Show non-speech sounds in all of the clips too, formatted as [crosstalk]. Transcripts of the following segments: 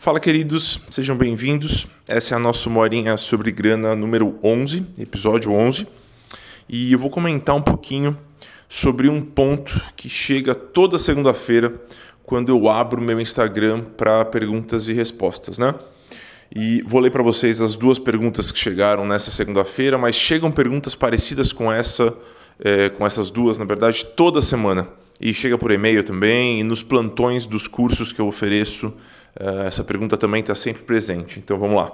Fala, queridos, sejam bem-vindos. Essa é a nossa Morinha sobre Grana número 11, episódio 11. E eu vou comentar um pouquinho sobre um ponto que chega toda segunda-feira quando eu abro meu Instagram para perguntas e respostas, né? E vou ler para vocês as duas perguntas que chegaram nessa segunda-feira, mas chegam perguntas parecidas com essa, é, com essas duas, na verdade, toda semana. E chega por e-mail também, e nos plantões dos cursos que eu ofereço, essa pergunta também está sempre presente. Então vamos lá.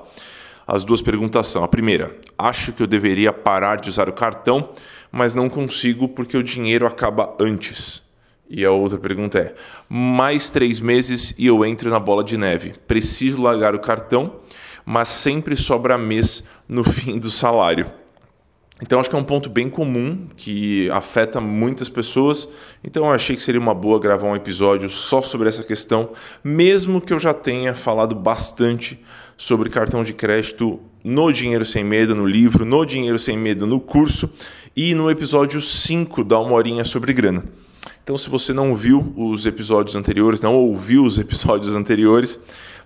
As duas perguntas são: a primeira, acho que eu deveria parar de usar o cartão, mas não consigo porque o dinheiro acaba antes. E a outra pergunta é: mais três meses e eu entro na bola de neve. Preciso largar o cartão, mas sempre sobra mês no fim do salário. Então acho que é um ponto bem comum que afeta muitas pessoas. Então eu achei que seria uma boa gravar um episódio só sobre essa questão, mesmo que eu já tenha falado bastante sobre cartão de crédito no Dinheiro Sem Medo, no livro, no Dinheiro Sem Medo, no curso e no episódio 5 da Uma Horinha sobre Grana. Então, se você não viu os episódios anteriores, não ouviu os episódios anteriores,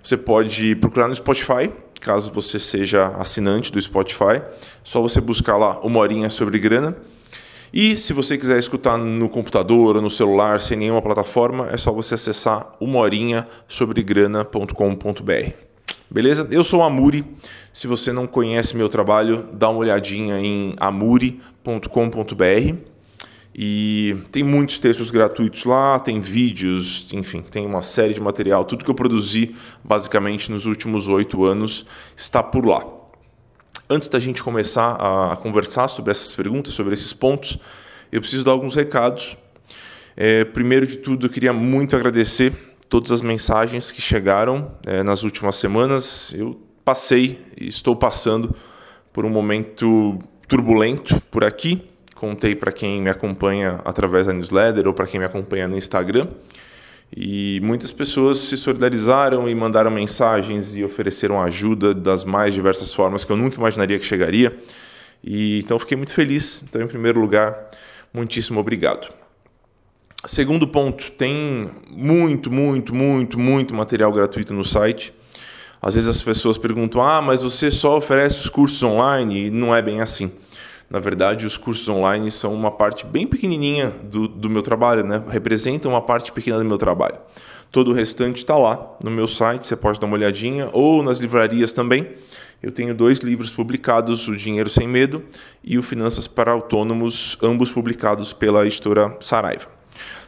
você pode procurar no Spotify, caso você seja assinante do Spotify. Só você buscar lá uma horinha sobre grana. E se você quiser escutar no computador ou no celular, sem nenhuma plataforma, é só você acessar umahorinhasobregrana.com.br. Beleza? Eu sou o Amuri. Se você não conhece meu trabalho, dá uma olhadinha em amuri.com.br. E tem muitos textos gratuitos lá, tem vídeos, enfim, tem uma série de material. Tudo que eu produzi, basicamente, nos últimos oito anos está por lá. Antes da gente começar a conversar sobre essas perguntas, sobre esses pontos, eu preciso dar alguns recados. É, primeiro de tudo, eu queria muito agradecer todas as mensagens que chegaram é, nas últimas semanas. Eu passei e estou passando por um momento turbulento por aqui contei para quem me acompanha através da newsletter ou para quem me acompanha no Instagram. E muitas pessoas se solidarizaram e mandaram mensagens e ofereceram ajuda das mais diversas formas que eu nunca imaginaria que chegaria. E então fiquei muito feliz. Então, em primeiro lugar, muitíssimo obrigado. Segundo ponto, tem muito, muito, muito, muito material gratuito no site. Às vezes as pessoas perguntam: "Ah, mas você só oferece os cursos online?" E não é bem assim. Na verdade, os cursos online são uma parte bem pequenininha do, do meu trabalho, né? representam uma parte pequena do meu trabalho. Todo o restante está lá no meu site, você pode dar uma olhadinha, ou nas livrarias também. Eu tenho dois livros publicados, O Dinheiro Sem Medo e o Finanças para Autônomos, ambos publicados pela editora Saraiva.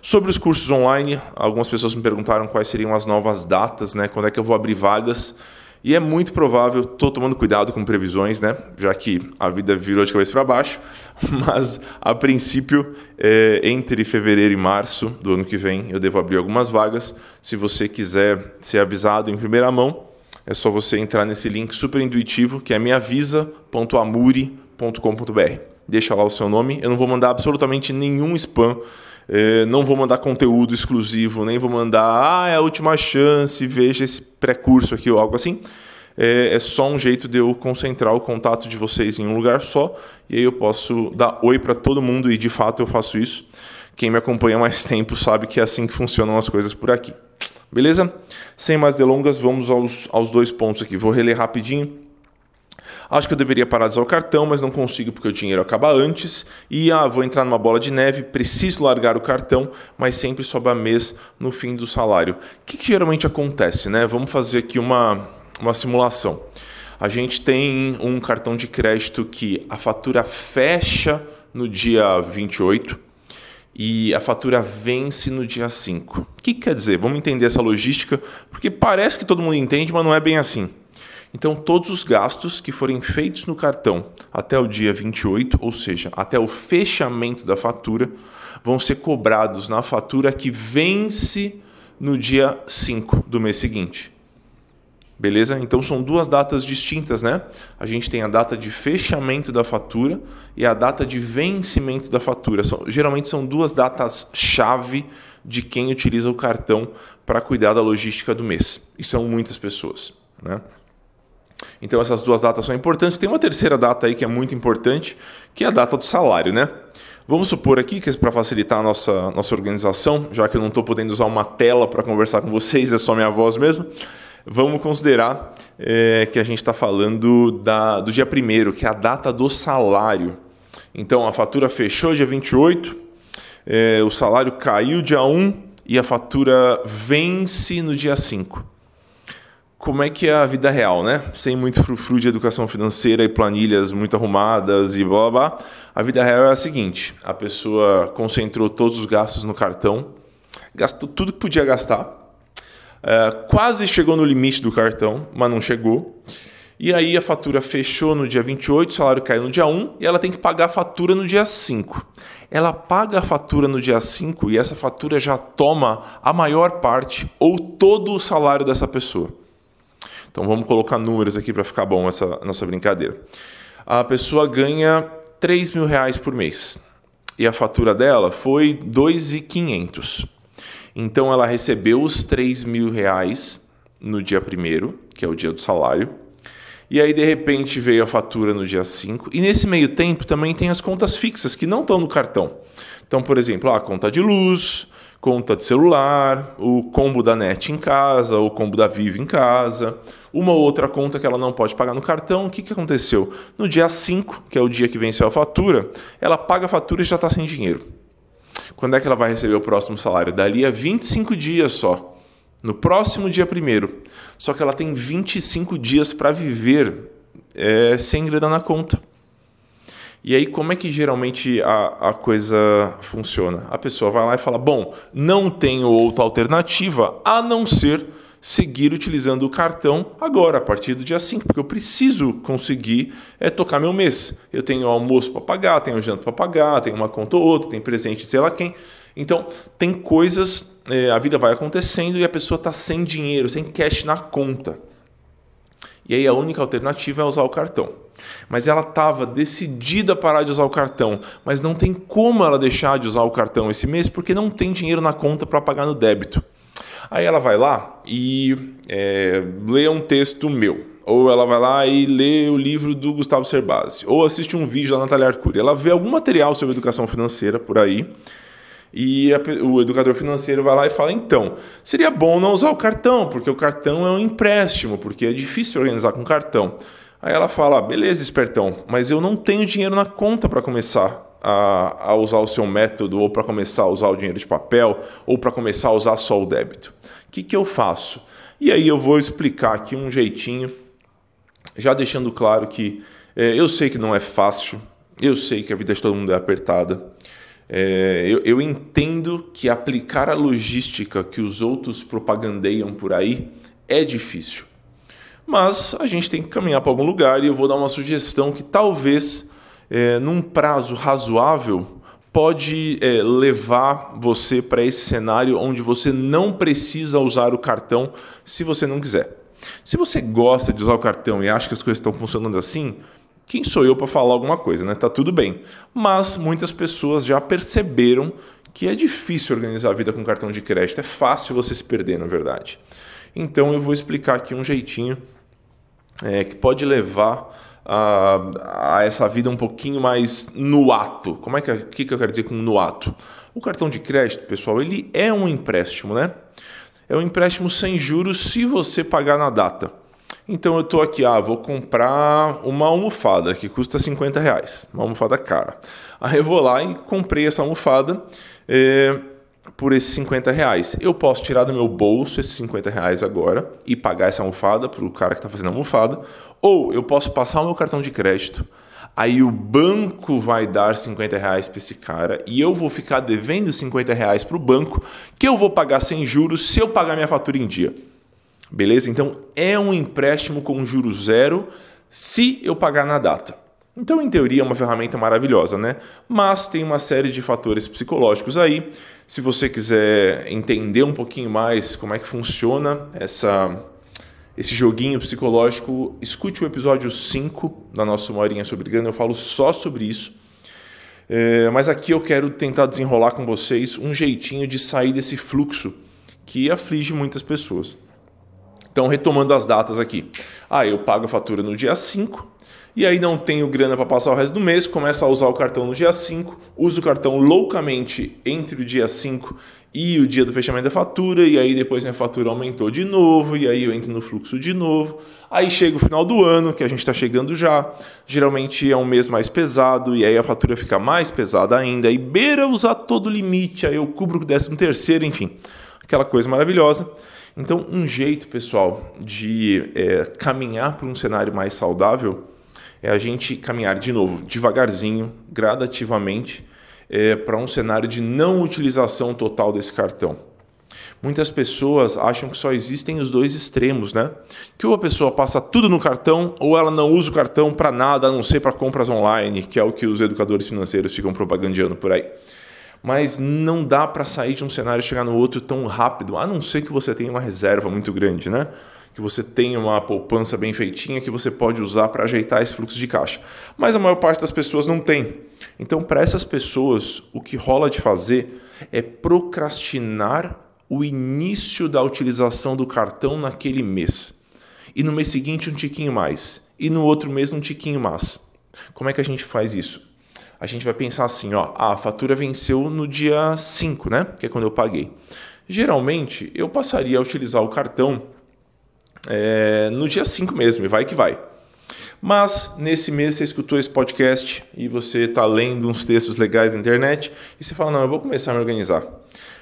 Sobre os cursos online, algumas pessoas me perguntaram quais seriam as novas datas, né? quando é que eu vou abrir vagas. E é muito provável, estou tomando cuidado com previsões, né? Já que a vida virou de cabeça para baixo, [laughs] mas a princípio, é, entre fevereiro e março do ano que vem, eu devo abrir algumas vagas. Se você quiser ser avisado em primeira mão, é só você entrar nesse link super intuitivo que é meavisa.amuri.com.br. Deixa lá o seu nome, eu não vou mandar absolutamente nenhum spam não vou mandar conteúdo exclusivo, nem vou mandar, ah, é a última chance, veja esse pré-curso aqui ou algo assim. É, é, só um jeito de eu concentrar o contato de vocês em um lugar só e aí eu posso dar oi para todo mundo e de fato eu faço isso. Quem me acompanha mais [laughs] tempo sabe que é assim que funcionam as coisas por aqui. Beleza? Sem mais delongas, vamos aos, aos dois pontos aqui. Vou reler rapidinho Acho que eu deveria parar de usar o cartão, mas não consigo porque o dinheiro acaba antes. E ah, vou entrar numa bola de neve, preciso largar o cartão, mas sempre sobra mês no fim do salário. O que, que geralmente acontece, né? Vamos fazer aqui uma, uma simulação. A gente tem um cartão de crédito que a fatura fecha no dia 28 e a fatura vence no dia 5. O que, que quer dizer? Vamos entender essa logística, porque parece que todo mundo entende, mas não é bem assim. Então, todos os gastos que forem feitos no cartão até o dia 28, ou seja, até o fechamento da fatura, vão ser cobrados na fatura que vence no dia 5 do mês seguinte. Beleza? Então são duas datas distintas, né? A gente tem a data de fechamento da fatura e a data de vencimento da fatura. São, geralmente são duas datas chave de quem utiliza o cartão para cuidar da logística do mês. E são muitas pessoas, né? Então essas duas datas são importantes. Tem uma terceira data aí que é muito importante, que é a data do salário, né? Vamos supor aqui que para facilitar a nossa, nossa organização, já que eu não estou podendo usar uma tela para conversar com vocês, é só minha voz mesmo. vamos considerar é, que a gente está falando da, do dia 1 que é a data do salário. Então a fatura fechou dia 28, é, o salário caiu dia 1 e a fatura vence no dia 5 como é que é a vida real, né? Sem muito frufru de educação financeira e planilhas muito arrumadas e blá blá blá. A vida real é a seguinte: a pessoa concentrou todos os gastos no cartão, gastou tudo que podia gastar, é, quase chegou no limite do cartão, mas não chegou. E aí a fatura fechou no dia 28, o salário caiu no dia 1 e ela tem que pagar a fatura no dia 5. Ela paga a fatura no dia 5 e essa fatura já toma a maior parte ou todo o salário dessa pessoa. Então vamos colocar números aqui para ficar bom essa nossa brincadeira. A pessoa ganha 3 mil reais por mês e a fatura dela foi 2.500. Então ela recebeu os 3 mil reais no dia primeiro, que é o dia do salário. E aí, de repente, veio a fatura no dia 5. E nesse meio tempo também tem as contas fixas que não estão no cartão. Então, por exemplo, a conta de luz, conta de celular, o combo da net em casa, o combo da Vivo em casa, uma ou outra conta que ela não pode pagar no cartão. O que, que aconteceu? No dia 5, que é o dia que venceu a fatura, ela paga a fatura e já está sem dinheiro. Quando é que ela vai receber o próximo salário? Dali a 25 dias só. No próximo dia primeiro. Só que ela tem 25 dias para viver é, sem grana na conta. E aí, como é que geralmente a, a coisa funciona? A pessoa vai lá e fala: Bom, não tenho outra alternativa a não ser seguir utilizando o cartão agora, a partir do dia 5, porque eu preciso conseguir é, tocar meu mês. Eu tenho almoço para pagar, tenho janta para pagar, tenho uma conta ou outra, tem presente, sei lá quem. Então, tem coisas, é, a vida vai acontecendo e a pessoa está sem dinheiro, sem cash na conta. E aí a única alternativa é usar o cartão. Mas ela estava decidida a parar de usar o cartão, mas não tem como ela deixar de usar o cartão esse mês porque não tem dinheiro na conta para pagar no débito. Aí ela vai lá e é, lê um texto meu. Ou ela vai lá e lê o livro do Gustavo Cerbasi. Ou assiste um vídeo da Natália Arcuri. Ela vê algum material sobre educação financeira por aí. E a, o educador financeiro vai lá e fala: então, seria bom não usar o cartão, porque o cartão é um empréstimo, porque é difícil organizar com cartão. Aí ela fala: ah, beleza, espertão, mas eu não tenho dinheiro na conta para começar a, a, usar o seu método, ou para começar a usar o dinheiro de papel, ou para começar a usar só o débito. O que, que eu faço? E aí eu vou explicar aqui um jeitinho, já deixando claro que é, eu sei que não é fácil, eu sei que a vida de todo mundo é apertada. É, eu, eu entendo que aplicar a logística que os outros propagandeiam por aí é difícil. Mas a gente tem que caminhar para algum lugar e eu vou dar uma sugestão que talvez, é, num prazo razoável, pode é, levar você para esse cenário onde você não precisa usar o cartão se você não quiser. Se você gosta de usar o cartão e acha que as coisas estão funcionando assim, quem sou eu para falar alguma coisa, né? Tá tudo bem. Mas muitas pessoas já perceberam que é difícil organizar a vida com cartão de crédito, é fácil você se perder, na verdade. Então eu vou explicar aqui um jeitinho é, que pode levar a, a, essa vida um pouquinho mais no ato. Como é que, que, que eu quero dizer com no ato? O cartão de crédito, pessoal, ele é um empréstimo, né? É um empréstimo sem juros se você pagar na data. Então eu estou aqui, ah, vou comprar uma almofada que custa 50 reais, uma almofada cara. Aí eu vou lá e comprei essa almofada. É, por esses 50 reais. Eu posso tirar do meu bolso esses 50 reais agora e pagar essa almofada para o cara que está fazendo a almofada, ou eu posso passar o meu cartão de crédito, aí o banco vai dar 50 reais para esse cara e eu vou ficar devendo 50 reais para o banco, que eu vou pagar sem juros se eu pagar minha fatura em dia. Beleza? Então é um empréstimo com juros zero se eu pagar na data. Então, em teoria, é uma ferramenta maravilhosa, né? Mas tem uma série de fatores psicológicos aí. Se você quiser entender um pouquinho mais como é que funciona essa, esse joguinho psicológico, escute o episódio 5 da nossa Uma Horinha sobre Grana, eu falo só sobre isso. É, mas aqui eu quero tentar desenrolar com vocês um jeitinho de sair desse fluxo que aflige muitas pessoas. Então, retomando as datas aqui. Ah, eu pago a fatura no dia 5, e aí não tenho grana para passar o resto do mês, começa a usar o cartão no dia 5, uso o cartão loucamente entre o dia 5 e o dia do fechamento da fatura, e aí depois minha fatura aumentou de novo, e aí eu entro no fluxo de novo. Aí chega o final do ano, que a gente está chegando já, geralmente é um mês mais pesado, e aí a fatura fica mais pesada ainda, aí beira usar todo o limite, aí eu cubro o décimo terceiro, enfim, aquela coisa maravilhosa. Então, um jeito, pessoal, de é, caminhar para um cenário mais saudável é a gente caminhar de novo, devagarzinho, gradativamente, é, para um cenário de não utilização total desse cartão. Muitas pessoas acham que só existem os dois extremos, né? Que ou a pessoa passa tudo no cartão ou ela não usa o cartão para nada, a não ser para compras online, que é o que os educadores financeiros ficam propagandeando por aí. Mas não dá para sair de um cenário e chegar no outro tão rápido, a não ser que você tenha uma reserva muito grande, né? que você tenha uma poupança bem feitinha que você pode usar para ajeitar esse fluxo de caixa. Mas a maior parte das pessoas não tem. Então, para essas pessoas, o que rola de fazer é procrastinar o início da utilização do cartão naquele mês. E no mês seguinte um tiquinho mais, e no outro mês um tiquinho mais. Como é que a gente faz isso? A gente vai pensar assim, ó, a fatura venceu no dia 5, né? Que é quando eu paguei. Geralmente, eu passaria a utilizar o cartão é, no dia 5 mesmo, e vai que vai. Mas nesse mês você escutou esse podcast e você está lendo uns textos legais na internet e você fala: Não, eu vou começar a me organizar.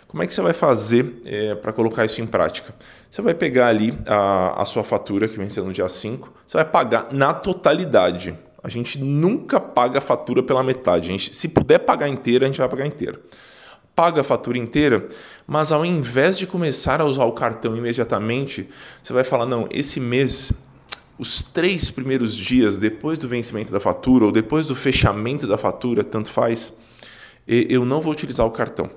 Como é que você vai fazer é, para colocar isso em prática? Você vai pegar ali a, a sua fatura, que venceu no dia 5, você vai pagar na totalidade. A gente nunca paga a fatura pela metade. A gente, se puder pagar inteira, a gente vai pagar inteira paga a fatura inteira, mas ao invés de começar a usar o cartão imediatamente, você vai falar: não, esse mês, os três primeiros dias depois do vencimento da fatura ou depois do fechamento da fatura, tanto faz, eu não vou utilizar o cartão.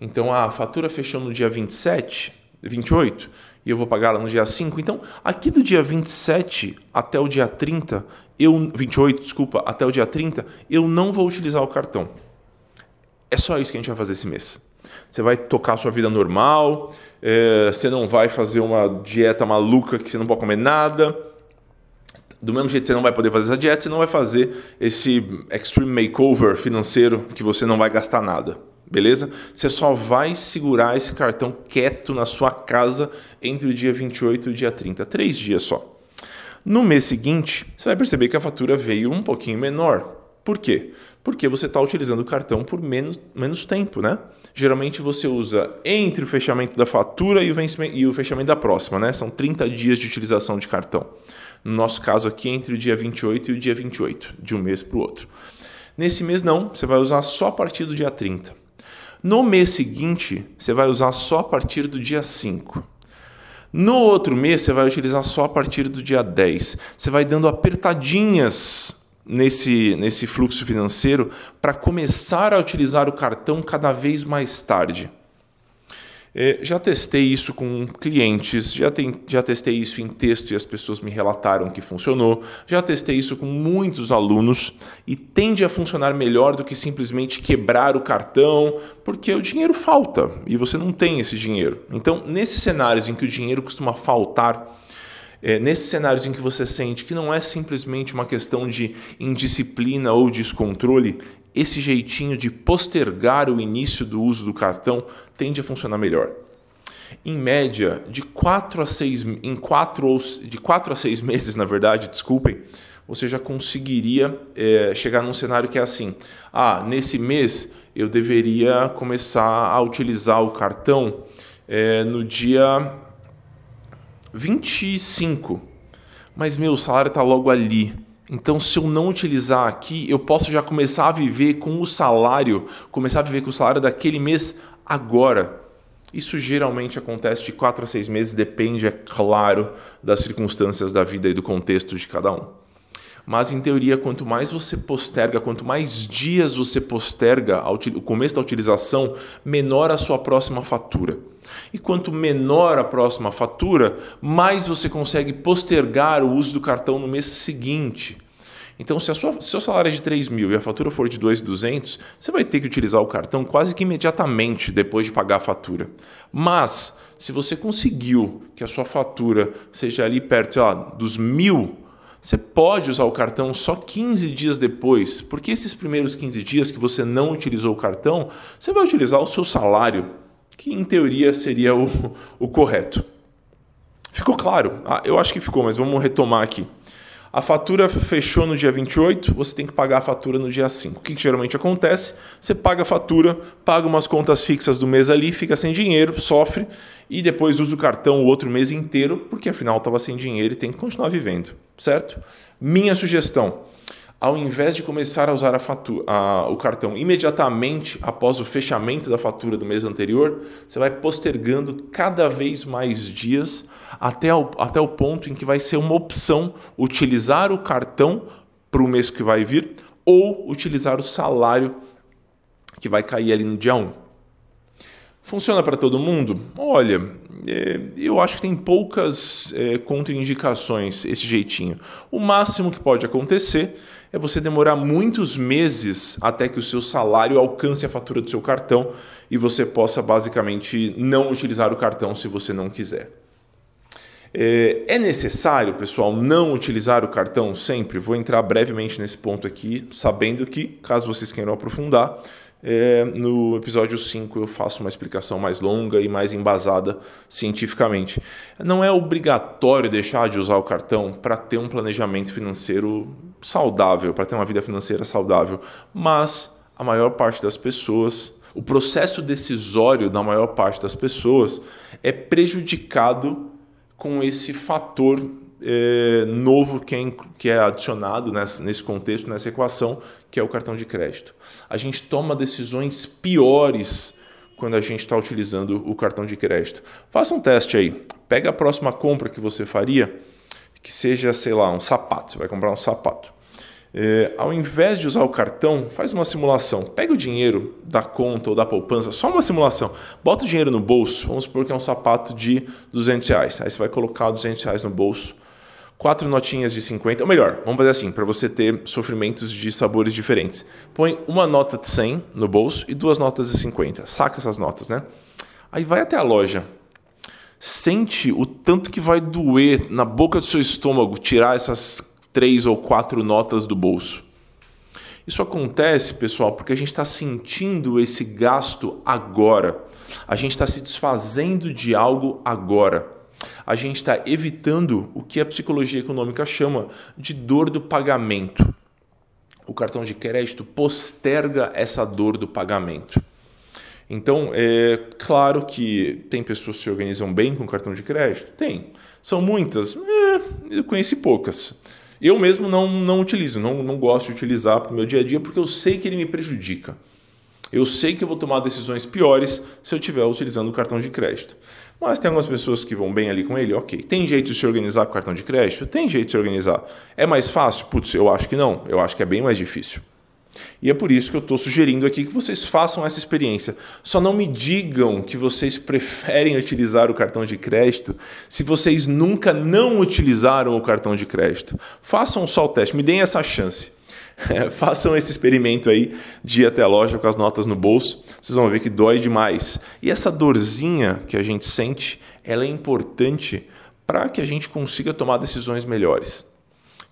Então a fatura fechou no dia 27, 28 e eu vou pagar ela no dia 5. Então, aqui do dia 27 até o dia 30, eu 28, desculpa, até o dia 30, eu não vou utilizar o cartão. É só isso que a gente vai fazer esse mês. Você vai tocar a sua vida normal, é, você não vai fazer uma dieta maluca que você não pode comer nada. Do mesmo jeito que você não vai poder fazer essa dieta, você não vai fazer esse extreme makeover financeiro que você não vai gastar nada. Beleza? Você só vai segurar esse cartão quieto na sua casa entre o dia 28 e o dia 30. Três dias só. No mês seguinte, você vai perceber que a fatura veio um pouquinho menor. Por quê? Porque você está utilizando o cartão por menos, menos tempo, né? Geralmente você usa entre o fechamento da fatura e o, vencimento, e o fechamento da próxima, né? São 30 dias de utilização de cartão. No nosso caso aqui, entre o dia 28 e o dia 28, de um mês para o outro. Nesse mês não, você vai usar só a partir do dia 30. No mês seguinte, você vai usar só a partir do dia 5. No outro mês, você vai utilizar só a partir do dia 10. Você vai dando apertadinhas nesse, nesse fluxo financeiro para começar a utilizar o cartão cada vez mais tarde. É, já testei isso com clientes, já, tem, já testei isso em texto e as pessoas me relataram que funcionou, já testei isso com muitos alunos e tende a funcionar melhor do que simplesmente quebrar o cartão, porque o dinheiro falta e você não tem esse dinheiro. Então, nesses cenários em que o dinheiro costuma faltar, é, nesses cenários em que você sente que não é simplesmente uma questão de indisciplina ou descontrole, esse jeitinho de postergar o início do uso do cartão tende a funcionar melhor. Em média, de 4 a 6 em 4 ou de 4 a 6 meses, na verdade, desculpem, você já conseguiria é, chegar num cenário que é assim: ah, nesse mês eu deveria começar a utilizar o cartão é, no dia 25. Mas meu salário está logo ali. Então, se eu não utilizar aqui, eu posso já começar a viver com o salário, começar a viver com o salário daquele mês agora. Isso geralmente acontece de 4 a 6 meses, depende, é claro, das circunstâncias da vida e do contexto de cada um. Mas, em teoria, quanto mais você posterga, quanto mais dias você posterga o começo da utilização, menor a sua próxima fatura. E quanto menor a próxima fatura, mais você consegue postergar o uso do cartão no mês seguinte. Então, se, a sua, se seu salário é de 3 mil e a fatura for de 2.200, você vai ter que utilizar o cartão quase que imediatamente depois de pagar a fatura. Mas, se você conseguiu que a sua fatura seja ali perto lá, dos mil, você pode usar o cartão só 15 dias depois, porque esses primeiros 15 dias que você não utilizou o cartão, você vai utilizar o seu salário que em teoria seria o, o correto. Ficou claro? Ah, eu acho que ficou, mas vamos retomar aqui. A fatura fechou no dia 28, você tem que pagar a fatura no dia 5. O que, que, geralmente acontece? Você paga a fatura, paga umas contas fixas do mês ali, fica sem dinheiro, sofre e depois usa o cartão o outro mês inteiro, porque afinal estava sem dinheiro e tem que continuar vivendo, certo? Minha sugestão: ao invés de começar a usar a fatura, a, o cartão imediatamente após o fechamento da fatura do mês anterior, você vai postergando cada vez mais dias até o, até o ponto em que vai ser uma opção utilizar o cartão para o mês que vai vir ou utilizar o salário que vai cair ali no dia 1. Funciona para todo mundo? Olha, é, eu acho que tem poucas é, contraindicações esse jeitinho. O máximo que pode acontecer é você demorar muitos meses até que o seu salário alcance a fatura do seu cartão e você possa basicamente não utilizar o cartão se você não quiser. É, é necessário, pessoal, não utilizar o cartão sempre? Vou entrar brevemente nesse ponto aqui, sabendo que, caso vocês queiram aprofundar, é, no episódio 5 eu faço uma explicação mais longa e mais embasada cientificamente. Não é obrigatório deixar de usar o cartão para ter um planejamento financeiro saudável, para ter uma vida financeira saudável, mas a maior parte das pessoas, o processo decisório da maior parte das pessoas é prejudicado com esse fator é, novo que é, que é adicionado nesse, nesse contexto, nessa equação, que é o cartão de crédito. A gente toma decisões piores quando a gente está utilizando o cartão de crédito. Faça um teste aí. Pega a próxima compra que você faria, que seja, sei lá, um sapato. Você vai comprar um sapato. É, ao invés de usar o cartão, faz uma simulação. Pega o dinheiro da conta ou da poupança, só uma simulação. Bota o dinheiro no bolso. Vamos supor que é um sapato de 200 reais. Aí você vai colocar 200 reais no bolso. Quatro notinhas de 50, ou melhor, vamos fazer assim, para você ter sofrimentos de sabores diferentes. Põe uma nota de 100 no bolso e duas notas de 50. Saca essas notas, né? Aí vai até a loja. Sente o tanto que vai doer na boca do seu estômago tirar essas três ou quatro notas do bolso. Isso acontece, pessoal, porque a gente está sentindo esse gasto agora. A gente está se desfazendo de algo agora. A gente está evitando o que a psicologia econômica chama de dor do pagamento. O cartão de crédito posterga essa dor do pagamento. Então, é claro que tem pessoas que se organizam bem com cartão de crédito? Tem. São muitas? É, eu conheci poucas. Eu mesmo não, não utilizo, não, não gosto de utilizar para o meu dia a dia porque eu sei que ele me prejudica. Eu sei que eu vou tomar decisões piores se eu estiver utilizando o cartão de crédito. Mas tem algumas pessoas que vão bem ali com ele, ok. Tem jeito de se organizar com o cartão de crédito? Tem jeito de se organizar. É mais fácil? Putz, eu acho que não. Eu acho que é bem mais difícil. E é por isso que eu estou sugerindo aqui que vocês façam essa experiência. Só não me digam que vocês preferem utilizar o cartão de crédito se vocês nunca não utilizaram o cartão de crédito. Façam só o teste, me deem essa chance. [laughs] Façam esse experimento aí de ir até a loja com as notas no bolso. Vocês vão ver que dói demais. E essa dorzinha que a gente sente, ela é importante para que a gente consiga tomar decisões melhores.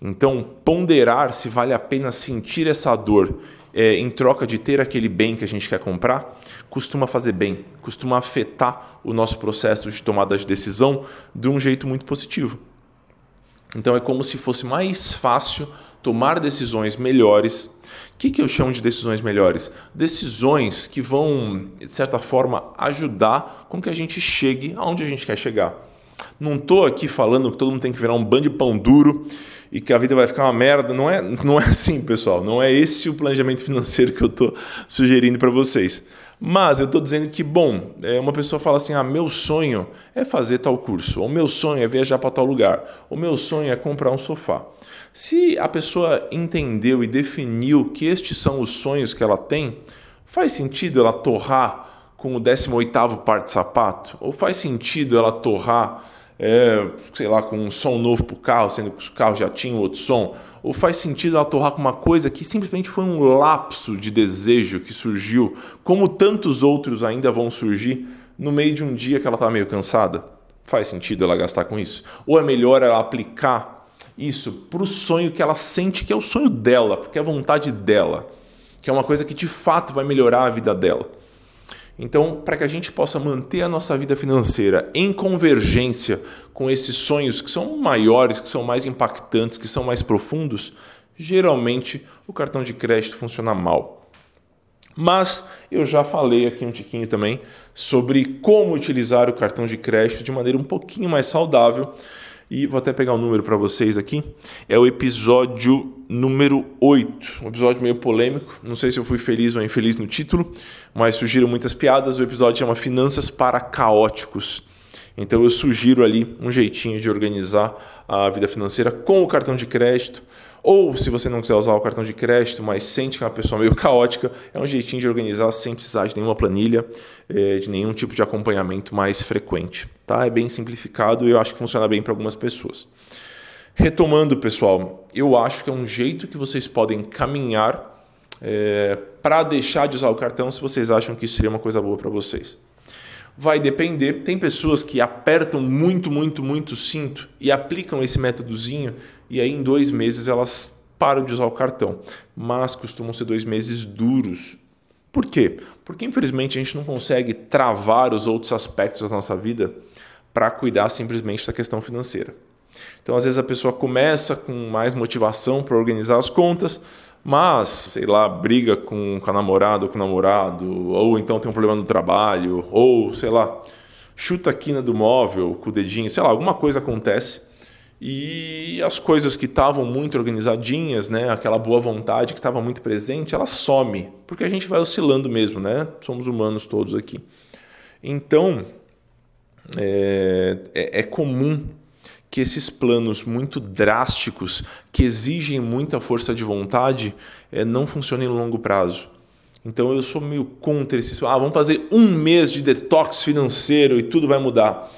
Então, ponderar se vale a pena sentir essa dor é, em troca de ter aquele bem que a gente quer comprar, costuma fazer bem, costuma afetar o nosso processo de tomada de decisão de um jeito muito positivo. Então, é como se fosse mais fácil tomar decisões melhores. O que, que eu chamo de decisões melhores? Decisões que vão, de certa forma, ajudar com que a gente chegue aonde a gente quer chegar. Não estou aqui falando que todo mundo tem que virar um bando de pão duro e que a vida vai ficar uma merda. Não é, [laughs] não é assim, pessoal. Não é esse o planejamento financeiro que eu estou sugerindo para vocês. Mas eu estou dizendo que, bom, é, uma pessoa fala assim: ah, meu sonho é fazer tal curso, ou meu sonho é viajar para tal lugar, o meu sonho é comprar um sofá. Se a pessoa entendeu e definiu que estes são os sonhos que ela tem, faz sentido ela torrar com o 18 par de sapato? Ou faz sentido ela torrar é, sei lá, com um som novo para o carro, sendo que o carro já tinha outro som? Ou faz sentido ela torrar com uma coisa que simplesmente foi um lapso de desejo que surgiu, como tantos outros ainda vão surgir, no meio de um dia que ela está meio cansada? Faz sentido ela gastar com isso? Ou é melhor ela aplicar isso para o sonho que ela sente que é o sonho dela, porque é a vontade dela, que é uma coisa que de fato vai melhorar a vida dela? Então, para que a gente possa manter a nossa vida financeira em convergência com esses sonhos que são maiores, que são mais impactantes, que são mais profundos, geralmente o cartão de crédito funciona mal. Mas eu já falei aqui um tiquinho também sobre como utilizar o cartão de crédito de maneira um pouquinho mais saudável. E vou até pegar o um número para vocês aqui. É o episódio número 8. Um episódio meio polêmico. Não sei se eu fui feliz ou infeliz no título, mas surgiram muitas piadas. O episódio chama Finanças para Caóticos. Então eu sugiro ali um jeitinho de organizar a vida financeira com o cartão de crédito ou se você não quiser usar o cartão de crédito, mas sente que é uma pessoa meio [laughs] caótica, é um jeitinho de organizar sem precisar de nenhuma planilha, eh, de nenhum tipo de acompanhamento mais frequente. Tá? É bem simplificado e eu acho que funciona bem para algumas pessoas. Retomando, pessoal, eu acho que é um jeito que vocês podem caminhar é, para deixar de usar o cartão se vocês acham que isso seria uma coisa boa para vocês. Vai depender. Tem pessoas que apertam muito, muito, muito o cinto e aplicam esse métodozinho e aí em dois meses elas param de usar o cartão. Mas costumam ser dois meses duros. Por quê? Porque infelizmente a gente não consegue travar os outros aspectos da nossa vida para cuidar simplesmente da questão financeira. Então, às vezes a pessoa começa com mais motivação para organizar as contas, mas, sei lá, briga com, com a namorada ou com o namorado, ou então tem um problema no trabalho, ou, sei lá, chuta a quina do móvel com o dedinho, sei lá, alguma coisa acontece e as coisas que estavam muito organizadinhas, né, aquela boa vontade que estava muito presente, ela some, porque a gente vai oscilando mesmo, né? Somos humanos todos aqui. Então, é, é, é comum que esses planos muito drásticos, que exigem muita força de vontade, é, não funcionem no longo prazo. Então eu sou meio contra esses. Ah, vamos fazer um mês de detox financeiro e tudo vai mudar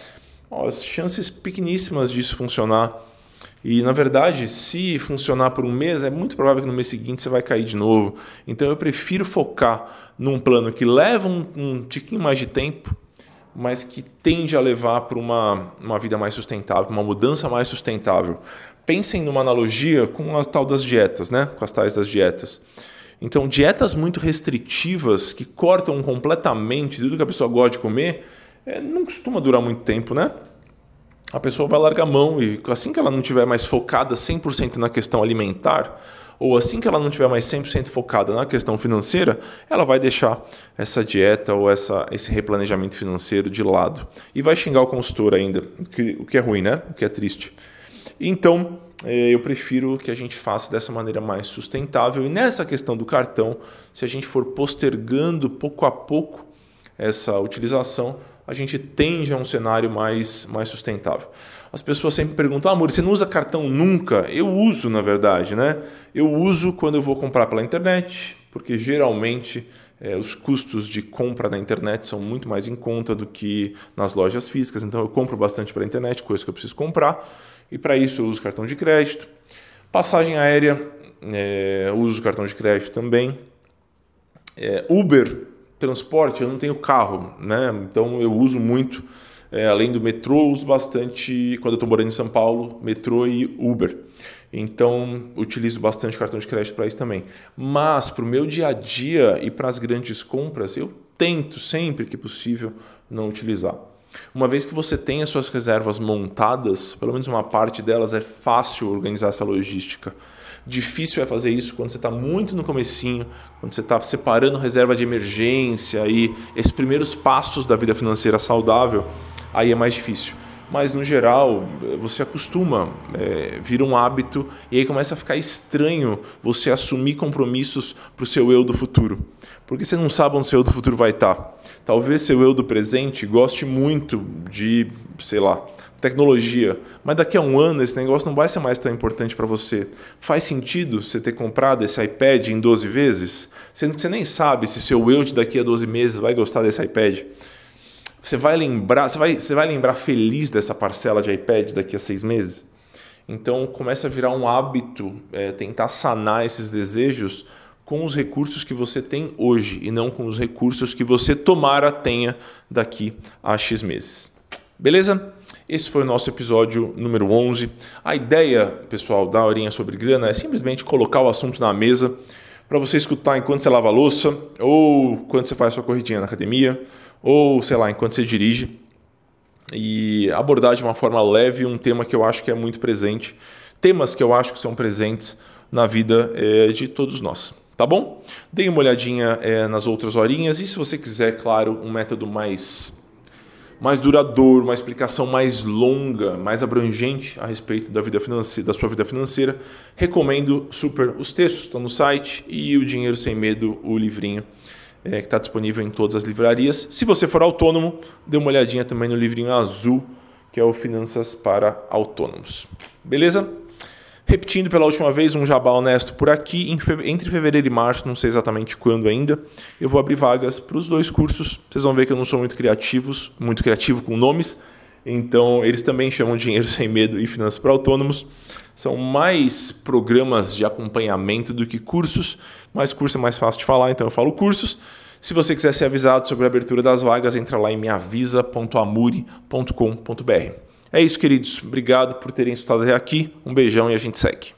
as chances pequeníssimas disso funcionar. E na verdade, se funcionar por um mês, é muito provável que no mês seguinte você vai cair de novo. Então eu prefiro focar num plano que leva um, um tiquinho mais de tempo, mas que tende a levar para uma, uma vida mais sustentável, uma mudança mais sustentável. Pensem numa analogia com as tal das dietas, né? Com as tais das dietas. Então, dietas muito restritivas que cortam completamente tudo que a pessoa gosta de comer é, não costuma durar muito tempo, né? A pessoa vai largar a mão e assim que ela não estiver mais focada 100% na questão alimentar, ou assim que ela não estiver mais 100% focada na questão financeira, ela vai deixar essa dieta ou essa, esse replanejamento financeiro de lado. E vai xingar o consultor ainda, o que, o que é ruim, né? O que é triste. Então, é, eu prefiro que a gente faça dessa maneira mais sustentável. E nessa questão do cartão, se a gente for postergando pouco a pouco essa utilização, a gente tende a um cenário mais, mais sustentável. As pessoas sempre perguntam, ah, amor, você não usa cartão nunca? Eu uso, na verdade, né? Eu uso quando eu vou comprar pela internet, porque geralmente é, os custos de compra na internet são muito mais em conta do que nas lojas físicas, então eu compro bastante pela internet, coisa que eu preciso comprar, e para isso eu uso cartão de crédito. Passagem aérea, é, uso cartão de crédito também. É, Uber, transporte, eu não tenho carro, né? Então eu uso muito, é, além do metrô, uso bastante, quando eu estou morando em São Paulo, metrô e Uber. Então utilizo bastante cartão de crédito para isso também. Mas para o meu dia a dia e para as grandes compras, eu tento sempre que possível não utilizar. Uma vez que você tem as suas reservas montadas, pelo menos uma parte delas é fácil organizar essa logística. Difícil é fazer isso quando você está muito no comecinho, quando você está separando reserva de emergência e esses primeiros passos da vida financeira saudável, aí é mais difícil. Mas no geral, você acostuma, é, vira um hábito e aí começa a ficar estranho você assumir compromissos para o seu eu do futuro. Porque você não sabe onde o seu eu do futuro vai estar. Tá. Talvez seu eu do presente goste muito de, sei lá, tecnologia, mas daqui a um ano esse negócio não vai ser mais tão importante para você. Faz sentido você ter comprado esse iPad em 12 vezes, sendo que você nem sabe se seu eu de daqui a 12 meses vai gostar desse iPad? Você vai lembrar, você vai, você vai lembrar feliz dessa parcela de iPad daqui a seis meses? Então começa a virar um hábito é, tentar sanar esses desejos com os recursos que você tem hoje e não com os recursos que você tomara tenha daqui a X meses. Beleza? Esse foi o nosso episódio número 11. A ideia, pessoal, da Horinha sobre Grana é simplesmente colocar o assunto na mesa para você escutar enquanto você lava a louça, ou quando você faz sua corridinha na academia, ou sei lá, enquanto você dirige. E abordar de uma forma leve um tema que eu acho que é muito presente, temas que eu acho que são presentes na vida é, de todos nós. Tá bom? Dê uma olhadinha é, nas outras horinhas e se você quiser, claro, um método mais mais duradouro, uma explicação mais longa, mais abrangente a respeito da vida financeira, da sua vida financeira, recomendo super os textos estão no site e o Dinheiro sem Medo, o livrinho é, que está disponível em todas as livrarias. Se você for autônomo, dê uma olhadinha também no livrinho azul que é o Finanças para Autônomos. Beleza? Repetindo pela última vez, um jabá honesto por aqui. Entre fevereiro e março, não sei exatamente quando ainda, eu vou abrir vagas para os dois cursos. Vocês vão ver que eu não sou muito criativos, muito criativo com nomes. Então, eles também chamam Dinheiro [laughs] Sem Medo e Finanças para Autônomos. São mais programas de acompanhamento do que cursos, mas curso é mais fácil de falar, então eu falo cursos. Se você quiser ser avisado sobre a abertura das vagas, entra lá em meavisa.amuri.com.br. É isso, queridos. Obrigado por terem estado até aqui. Um beijão e a gente segue.